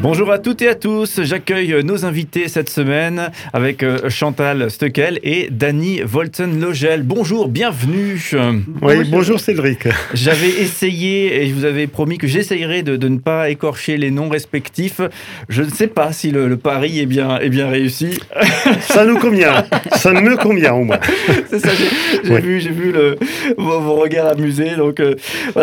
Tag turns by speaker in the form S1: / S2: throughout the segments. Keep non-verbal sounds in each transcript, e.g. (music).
S1: Bonjour à toutes et à tous, j'accueille nos invités cette semaine avec euh, Chantal Steckel et Dany Volten-Logel. Bonjour, bienvenue.
S2: Oui, bonjour, Cédric.
S1: J'avais essayé et je vous avais promis que j'essayerais de, ne pas écorcher les noms respectifs. Je ne sais pas si le, pari est bien, est bien réussi.
S2: Ça nous convient, ça me convient au moins.
S1: C'est ça, j'ai vu, vu le, vos, regards amusés. Donc, euh,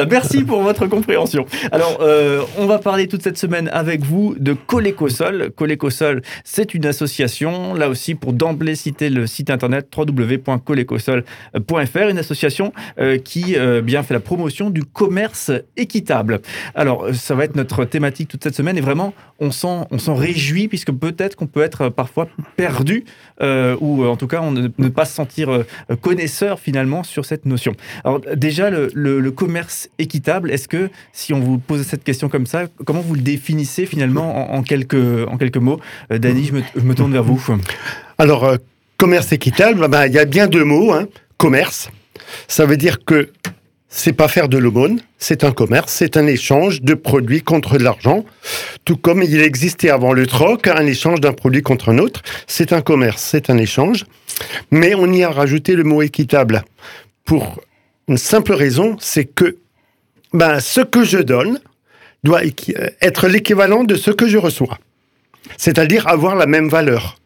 S1: merci pour votre compréhension. Alors, euh, on va parler toute cette semaine avec vous de Colécosol. Colécosol, c'est une association, là aussi pour d'emblée citer le site internet www.colécosol.fr, une association euh, qui euh, bien fait la promotion du commerce équitable. Alors, ça va être notre thématique toute cette semaine et vraiment, on s'en, on s'en réjouit puisque peut-être qu'on peut être parfois perdu euh, ou en tout cas on ne, pas se sentir connaisseur finalement sur cette notion. Alors déjà, le commerce équitable, est-ce que si on vous pose cette question comme ça, comment vous le définissez finalement en, quelques, mots. Euh, Dany, je me, tourne vers vous.
S2: Alors, euh, commerce équitable, bah, il y a bien deux mots. Hein. Commerce, ça veut dire que c'est pas faire de l'aumône, c'est un commerce, c'est un échange de produits contre de l'argent. Tout comme il existait avant le troc, un échange d'un produit contre un autre, c'est un commerce, c'est un échange. Mais on y a rajouté le mot équitable pour une simple raison, c'est que ben, ce que je donne, doit euh, être l'équivalent de ce que je reçois. C'est-à-dire avoir la même valeur.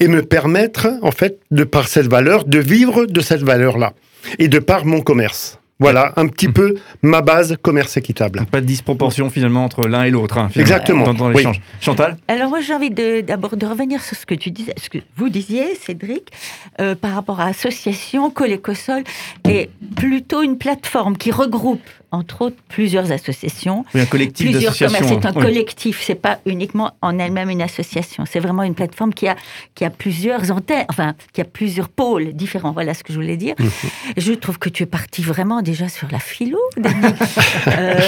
S2: Et me permettre, en fait, de par cette valeur, de vivre de cette valeur-là. Et de par mon commerce. Voilà un petit peu ma base commerce équitable.
S1: Pas de disproportion finalement entre l'un et l'autre. Hein,
S2: Exactement.
S1: Dans, l'échange. Chantal
S3: Alors moi j'ai envie d'abord de, revenir sur ce que tu disais, ce que vous disiez, Cédric, euh, par rapport à association Colécosol est plutôt une plateforme qui regroupe entre autres plusieurs associations.
S1: Oui, un collectif
S3: plusieurs
S1: commerces.
S3: C'est un collectif, c'est pas uniquement en elle-même une association. C'est vraiment une plateforme qui a, qui a plusieurs antennes, enfin, qui a plusieurs pôles différents. Voilà ce que je voulais dire. Mhm. Je trouve que tu es parti vraiment déjà sur la philo, (laughs) euh,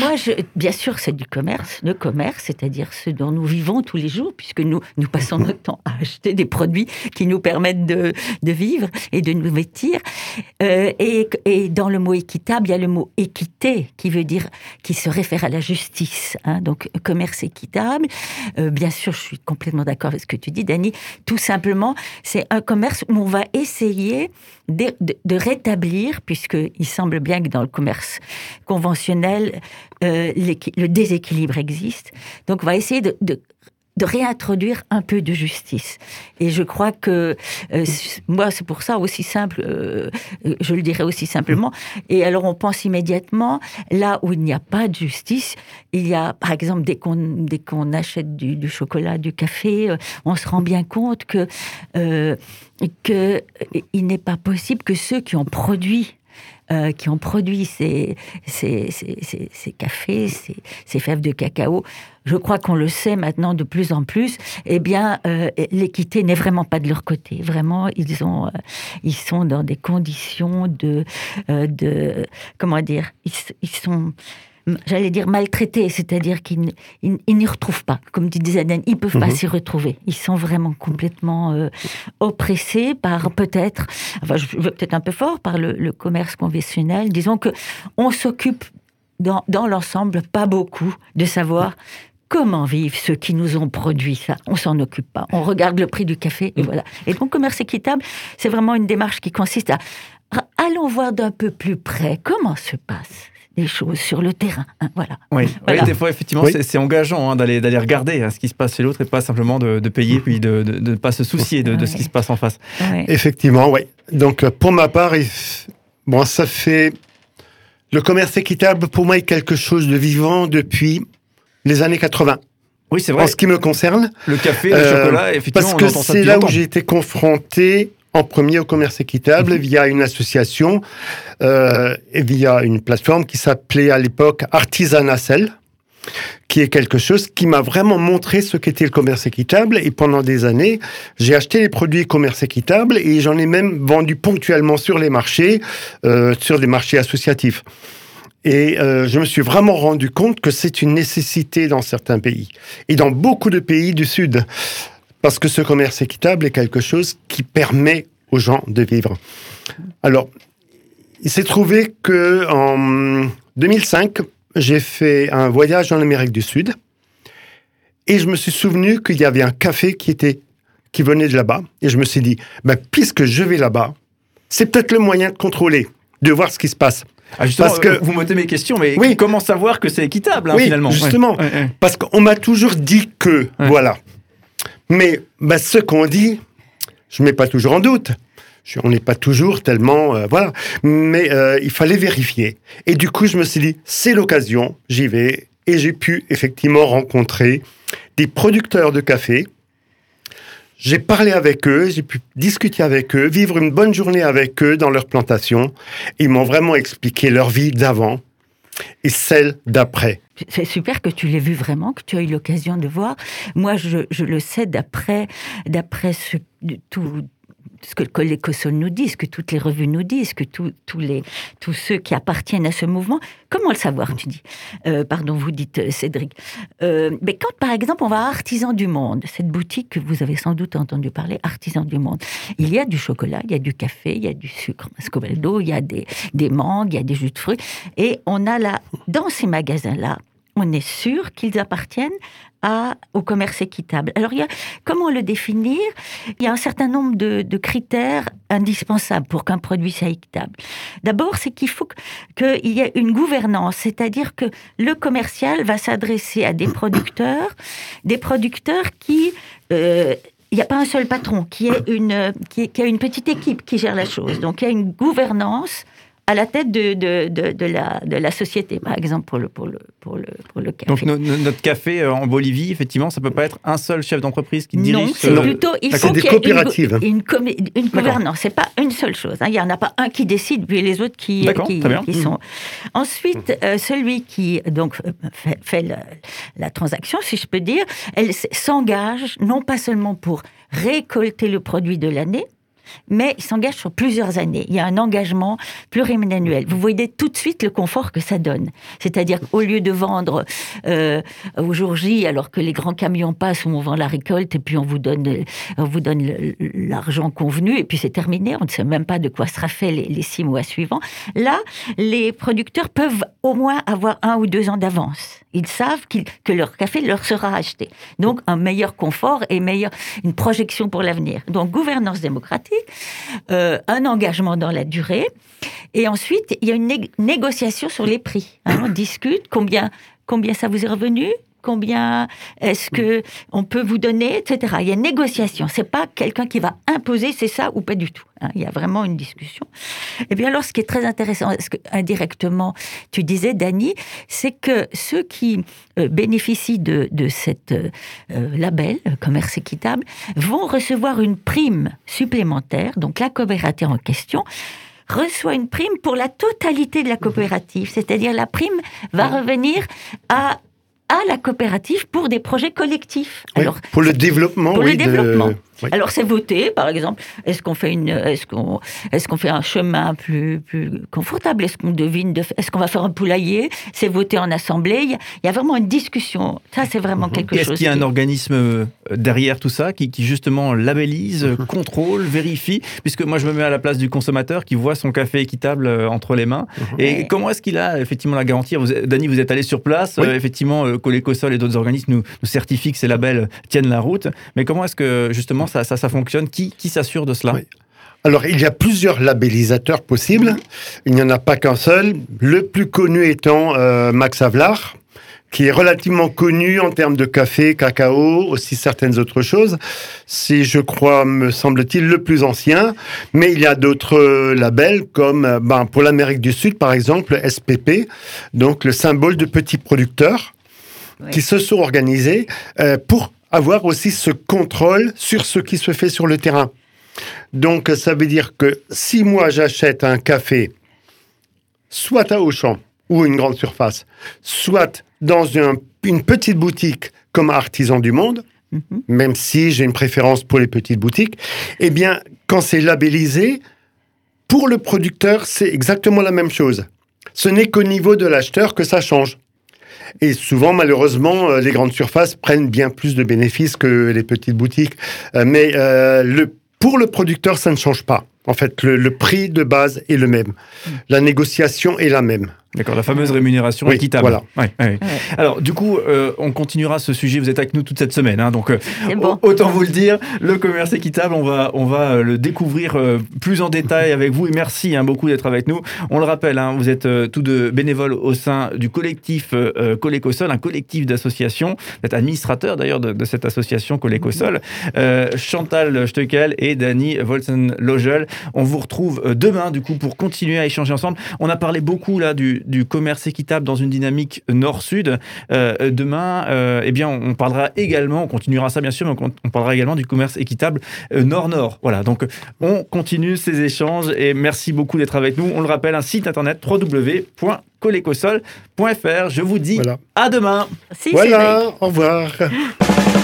S3: moi, je, bien sûr, c'est du commerce. Le commerce, c'est-à-dire ce dont nous vivons tous les jours, puisque nous, nous passons notre temps à acheter des produits qui nous permettent de, de vivre et de nous vêtir. Euh, et, et dans le mot équitable, il y a le mot équitable qui veut dire, qui se réfère à la justice. Hein, donc, commerce équitable. Euh, bien sûr, je suis complètement d'accord avec ce que tu dis, Dani. Tout simplement, c'est un commerce où on va essayer de, rétablir, puisqu'il semble bien que dans le commerce conventionnel, euh, le déséquilibre existe. Donc, on va essayer de, de réintroduire un peu de justice. Et je crois que euh, moi, c'est pour ça aussi simple, euh, je le dirais aussi simplement. Et alors, on pense immédiatement, là où il n'y a pas de justice, il y a, par exemple, dès qu'on dès qu'on achète du, chocolat, du café, euh, on se rend bien compte que que il n'est pas possible que ceux qui ont produit euh, qui ont produit ces, ces, ces, ces cafés, ces, fèves de cacao, je crois qu'on le sait maintenant de plus en plus, eh bien, euh, l'équité n'est vraiment pas de leur côté. Vraiment, ils, ont, euh, ils sont dans des conditions de... de comment dire ils, ils sont j'allais dire maltraités, c'est-à-dire qu'ils n'y retrouvent pas, comme tu disais, ils ne peuvent pas mhm. s'y retrouver. Ils sont vraiment complètement euh, oppressés par peut-être, enfin je veux peut-être un peu fort, par le, commerce conventionnel. Disons que on s'occupe dans, dans l'ensemble pas beaucoup de savoir comment vivent ceux qui nous ont produit ça On s'en occupe pas. On regarde le prix du café et mhm. voilà. Et donc, commerce équitable, c'est vraiment une démarche qui consiste à allons voir d'un peu plus près comment se passe des choses sur le terrain. Hein, voilà.
S1: Oui. des fois, effectivement, c'est engageant hein, d'aller d'aller regarder hein, ce qui se passe chez l'autre et pas simplement de, payer puis de ne pas se soucier de, ce qui se passe en face.
S2: Effectivement, oui. Donc, euh, pour ma part, bon, ça fait. Le commerce équitable, pour moi, est quelque chose de vivant depuis les années 80.
S1: Oui, c'est vrai.
S2: En ce qui me concerne.
S1: Le café, le euh, chocolat, effectivement.
S2: Parce que c'est là où j'ai été confronté en premier au commerce équitable mhm. via une association euh, et via une plateforme qui s'appelait à l'époque Artisanacel, qui est quelque chose qui m'a vraiment montré ce qu'était le commerce équitable. Et pendant des années, j'ai acheté les produits commerce équitable et j'en ai même vendu ponctuellement sur les marchés, euh, sur des marchés associatifs. Et euh, je me suis vraiment rendu compte que c'est une nécessité dans certains pays et dans beaucoup de pays du Sud. Parce que ce commerce équitable est quelque chose qui permet aux gens de vivre. Alors, il s'est trouvé que en 2005, j'ai fait un voyage en Amérique du Sud et je me suis souvenu qu'il y avait un café qui était qui venait de là-bas et je me suis dit, ben, puisque je vais là-bas, c'est peut-être le moyen de contrôler, de voir ce qui se passe.
S1: Ah, parce que vous m'ôtez mes questions, mais oui. comment savoir que c'est équitable hein,
S2: oui,
S1: finalement?
S2: Justement, parce qu'on m'a toujours dit que, voilà. Mais ben, ce qu'on dit, je ne mets pas toujours en doute. on n'est pas toujours tellement, euh, voilà. Mais euh, il fallait vérifier. Et du coup, je me suis dit, c'est l'occasion, j'y vais. Et j'ai pu effectivement rencontrer des producteurs de café j'ai parlé avec eux, j'ai pu discuter avec eux, vivre une bonne journée avec eux dans leur plantation. Ils m'ont vraiment expliqué leur vie d'avant et celle d'après.
S3: C'est super que tu l'aies vu vraiment, que tu as eu l'occasion de voir. Moi, je, le sais d'après, d'après tout, ce que les COSOL nous disent, que toutes les revues nous disent, que tous les, tous ceux qui appartiennent à ce mouvement, comment le savoir, tu dis? Euh, Pardon, vous dites, euh, Cédric. Euh, mais quand, par exemple, on va à Artisan du Monde, cette boutique que vous avez sans doute entendu parler, Artisan du Monde, il y a du chocolat, il y a du café, il y a du sucre Mascovaldo, il y a des, des mangues, il y a des jus de fruits. Et on a là, dans ces magasins-là, on est sûr qu'ils appartiennent au commerce équitable. Alors, il y a, comment le définir? Il y a un certain nombre de, critères indispensables pour qu'un produit soit équitable. D'abord, c'est qu'il faut qu'il y ait une gouvernance, c'est-à-dire que le commercial va s'adresser à des producteurs, des producteurs qui... Euh, il n'y a pas un seul patron, qui, est une, qui, a une petite équipe qui gère la chose. Donc il y a une gouvernance à la tête de, de, de, la, de la société, par exemple, pour le, pour le, pour le, pour le café.
S1: Donc, notre café euh, en Bolivie, effectivement, ça ne peut pas être un seul chef d'entreprise qui dirige.
S3: Non, c'est plutôt, il faut qu'il y ait une, une, une gouvernance. Ce n'est pas une seule chose. Hein. Il n'y en a pas un qui décide, puis les autres qui, qui, qui sont. Ensuite, euh, celui qui donc, fait, fait la, la transaction, si je peux dire, elle s'engage non pas seulement pour récolter le produit de l'année, mais il s'engage sur plusieurs années. Il y a un engagement pluriannuel. Vous voyez tout de suite le confort que ça donne. C'est-à-dire qu'au lieu de vendre euh, au jour J, alors que les grands camions passent, on vend la récolte et puis on vous donne, on vous donne l'argent convenu et puis c'est terminé. On ne sait même pas de quoi sera fait les, six mois suivants. Là, les producteurs peuvent au moins avoir un ou deux ans d'avance. Ils savent que leur café leur sera acheté. Donc un meilleur confort et meilleur, une projection pour l'avenir. Donc gouvernance démocratique euh, un engagement dans la durée, et ensuite il y a une négociation sur les prix. Hein. on discute combien combien ça vous est revenu, combien est-ce que on peut vous donner, etc. Il y a une négociation. C'est pas quelqu'un qui va imposer c'est ça ou pas du tout. Hein. Il y a vraiment une discussion. Et bien alors, ce qui est très intéressant, ce que indirectement tu disais, Dani, c'est que ceux qui euh, bénéficient de, de cette euh, label commerce équitable vont recevoir une prime supplémentaire. Donc la coopérative en question reçoit une prime pour la totalité de la coopérative, c'est-à-dire la prime va revenir à à la coopérative pour des projets collectifs.
S2: Alors, pour le développement.
S3: Pour
S2: oui,
S3: le développement. Alors c'est voté, par exemple. Est-ce qu'on fait une, est-ce qu'on, est-ce qu'on fait un chemin plus plus confortable? Est-ce qu'on devine, de, est-ce qu'on va faire un poulailler? C'est voté en assemblée. Il y, a, vraiment une discussion. Ça, c'est vraiment mhm. quelque chose.
S1: Est-ce qu'il y a un organisme euh, derrière tout ça qui, qui justement labellise, (laughs) contrôle, vérifie Puisque moi, je me mets à la place du consommateur qui voit son café équitable euh, entre les mains. (laughs) Et comment est-ce qu'il a effectivement la garantie? Vous, Dany, vous êtes allé sur place. Euh, effectivement, Colécosol et d'autres organismes nous, nous certifient que ces labels tiennent la route. Mais comment est-ce que justement ça, ça, fonctionne? Qui, qui s'assure de cela?
S2: Alors, il y a plusieurs labellisateurs possibles. Il n'y en a pas qu'un seul. Le plus connu étant euh, Max Havelaar, qui est relativement connu en termes de café, cacao, aussi certaines autres choses. C'est, je crois, me semble-t-il, le plus ancien. Mais il y a d'autres labels comme, euh, ben, pour l'Amérique du Sud, par exemple, SPP, donc le symbole de petits producteurs, qui se sont organisés euh, pour avoir aussi ce contrôle sur ce qui se fait sur le terrain. Donc, ça veut dire que si moi j'achète un café, soit à Auchan ou une grande surface, soit dans une petite boutique comme Artisan du Monde, mhm. même si j'ai une préférence pour les petites boutiques, eh bien, quand c'est labellisé, pour le producteur, c'est exactement la même chose. Ce n'est qu'au niveau de l'acheteur que ça change. Et souvent, malheureusement, euh, les grandes surfaces prennent bien plus de bénéfices que les petites boutiques. Euh, mais euh, le, pour le producteur, ça ne change pas. En fait, le, le prix de base est le même. La négociation est la même.
S1: D'accord, la fameuse rémunération
S2: Oui,
S1: équitable.
S2: voilà.
S1: Ouais, ouais. Alors, du coup, euh, on continuera ce sujet. Vous êtes avec nous toute cette semaine, hein, donc euh,
S3: bon.
S1: autant vous le dire. Le commerce équitable, on va, on va euh, le découvrir euh, plus en détail avec vous. Et merci hein, beaucoup d'être avec nous. On le rappelle, hein, vous êtes euh, tous deux bénévoles au sein du collectif Colécosol, un collectif d'associations. Vous êtes administrateur d'ailleurs de, de cette association Colécosol. Euh, Chantal Steukel et Dany Volsen-Logel. On vous retrouve euh, demain, du coup, pour continuer à échanger ensemble. On a parlé beaucoup là du, du commerce équitable dans une dynamique nord-sud. Euh, demain, euh, eh bien, on parlera également, on continuera ça bien sûr, mais on, on parlera également du commerce équitable nord-nord. Voilà, donc on continue ces échanges et merci beaucoup d'être avec nous. On le rappelle, un site internet www.colecosol.fr. Je vous dis
S2: Voilà.
S1: à demain.
S3: Si,
S2: Voilà, au revoir. (laughs)